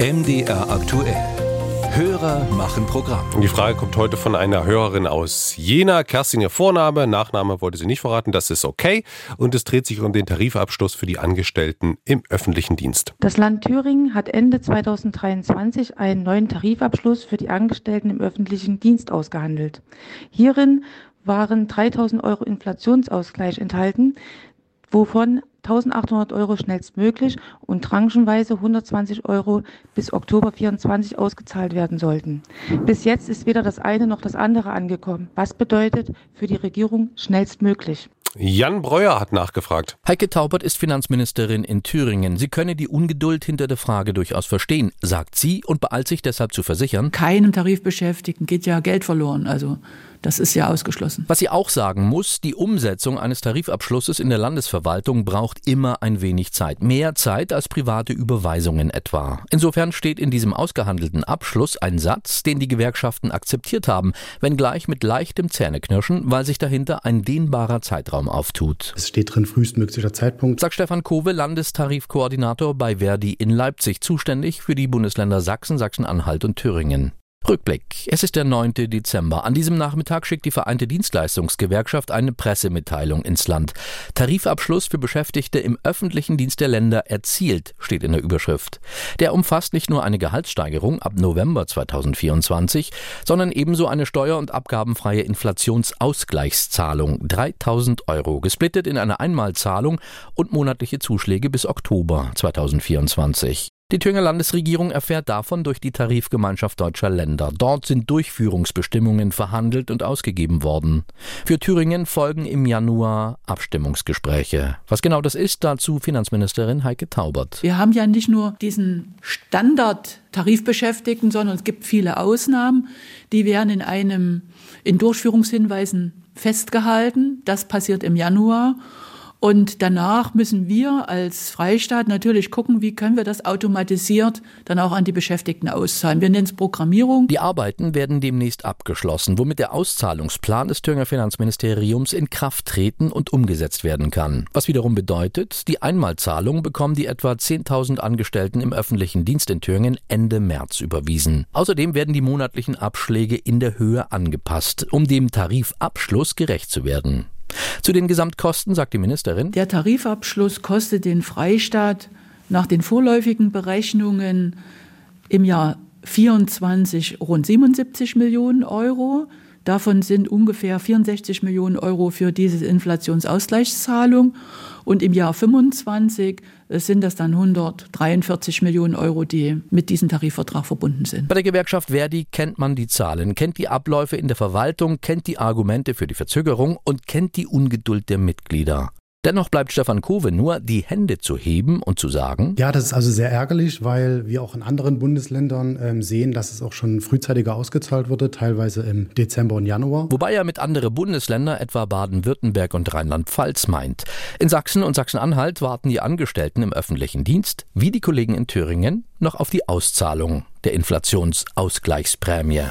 MDR aktuell. Hörer machen Programm. Die Frage kommt heute von einer Hörerin aus Jena. Kerstin, ihr Vorname, Nachname wollte sie nicht verraten, das ist okay. Und es dreht sich um den Tarifabschluss für die Angestellten im öffentlichen Dienst. Das Land Thüringen hat Ende 2023 einen neuen Tarifabschluss für die Angestellten im öffentlichen Dienst ausgehandelt. Hierin waren 3000 Euro Inflationsausgleich enthalten, wovon 1800 Euro schnellstmöglich und tranchenweise 120 Euro bis Oktober 24 ausgezahlt werden sollten. Bis jetzt ist weder das eine noch das andere angekommen. Was bedeutet für die Regierung schnellstmöglich? Jan Breuer hat nachgefragt. Heike Taubert ist Finanzministerin in Thüringen. Sie könne die Ungeduld hinter der Frage durchaus verstehen, sagt sie und beeilt sich deshalb zu versichern. Keinem Tarifbeschäftigten geht ja Geld verloren. Also das ist ja ausgeschlossen. Was sie auch sagen muss, die Umsetzung eines Tarifabschlusses in der Landesverwaltung braucht immer ein wenig Zeit. Mehr Zeit als private Überweisungen etwa. Insofern steht in diesem ausgehandelten Abschluss ein Satz, den die Gewerkschaften akzeptiert haben, wenngleich mit leichtem Zähneknirschen, weil sich dahinter ein dehnbarer Zeitraum auftut. Es steht drin frühestmöglicher Zeitpunkt. Sagt Stefan Kowe, Landestarifkoordinator bei Verdi in Leipzig, zuständig für die Bundesländer Sachsen, Sachsen-Anhalt und Thüringen. Rückblick. Es ist der 9. Dezember. An diesem Nachmittag schickt die Vereinte Dienstleistungsgewerkschaft eine Pressemitteilung ins Land. Tarifabschluss für Beschäftigte im öffentlichen Dienst der Länder erzielt, steht in der Überschrift. Der umfasst nicht nur eine Gehaltssteigerung ab November 2024, sondern ebenso eine steuer- und abgabenfreie Inflationsausgleichszahlung 3000 Euro, gesplittet in eine Einmalzahlung und monatliche Zuschläge bis Oktober 2024. Die Thüringer Landesregierung erfährt davon durch die Tarifgemeinschaft deutscher Länder. Dort sind Durchführungsbestimmungen verhandelt und ausgegeben worden. Für Thüringen folgen im Januar Abstimmungsgespräche. Was genau das ist, dazu Finanzministerin Heike Taubert. Wir haben ja nicht nur diesen Standard Tarifbeschäftigten, sondern es gibt viele Ausnahmen, die werden in einem in Durchführungshinweisen festgehalten. Das passiert im Januar. Und danach müssen wir als Freistaat natürlich gucken, wie können wir das automatisiert dann auch an die Beschäftigten auszahlen. Wir nennen es Programmierung. Die Arbeiten werden demnächst abgeschlossen, womit der Auszahlungsplan des Thüringer Finanzministeriums in Kraft treten und umgesetzt werden kann. Was wiederum bedeutet, die Einmalzahlung bekommen die etwa 10.000 Angestellten im öffentlichen Dienst in Thüringen Ende März überwiesen. Außerdem werden die monatlichen Abschläge in der Höhe angepasst, um dem Tarifabschluss gerecht zu werden. Zu den Gesamtkosten sagt die Ministerin. Der Tarifabschluss kostet den Freistaat nach den vorläufigen Berechnungen im Jahr 24 rund 77 Millionen Euro. Davon sind ungefähr 64 Millionen Euro für diese Inflationsausgleichszahlung und im Jahr 25 sind das dann 143 Millionen Euro, die mit diesem Tarifvertrag verbunden sind. Bei der Gewerkschaft Verdi kennt man die Zahlen, kennt die Abläufe in der Verwaltung, kennt die Argumente für die Verzögerung und kennt die Ungeduld der Mitglieder. Dennoch bleibt Stefan Kowe nur, die Hände zu heben und zu sagen. Ja, das ist also sehr ärgerlich, weil wir auch in anderen Bundesländern ähm, sehen, dass es auch schon frühzeitiger ausgezahlt wurde, teilweise im Dezember und Januar. Wobei er mit andere Bundesländer, etwa Baden-Württemberg und Rheinland-Pfalz, meint. In Sachsen und Sachsen-Anhalt warten die Angestellten im öffentlichen Dienst, wie die Kollegen in Thüringen, noch auf die Auszahlung der Inflationsausgleichsprämie.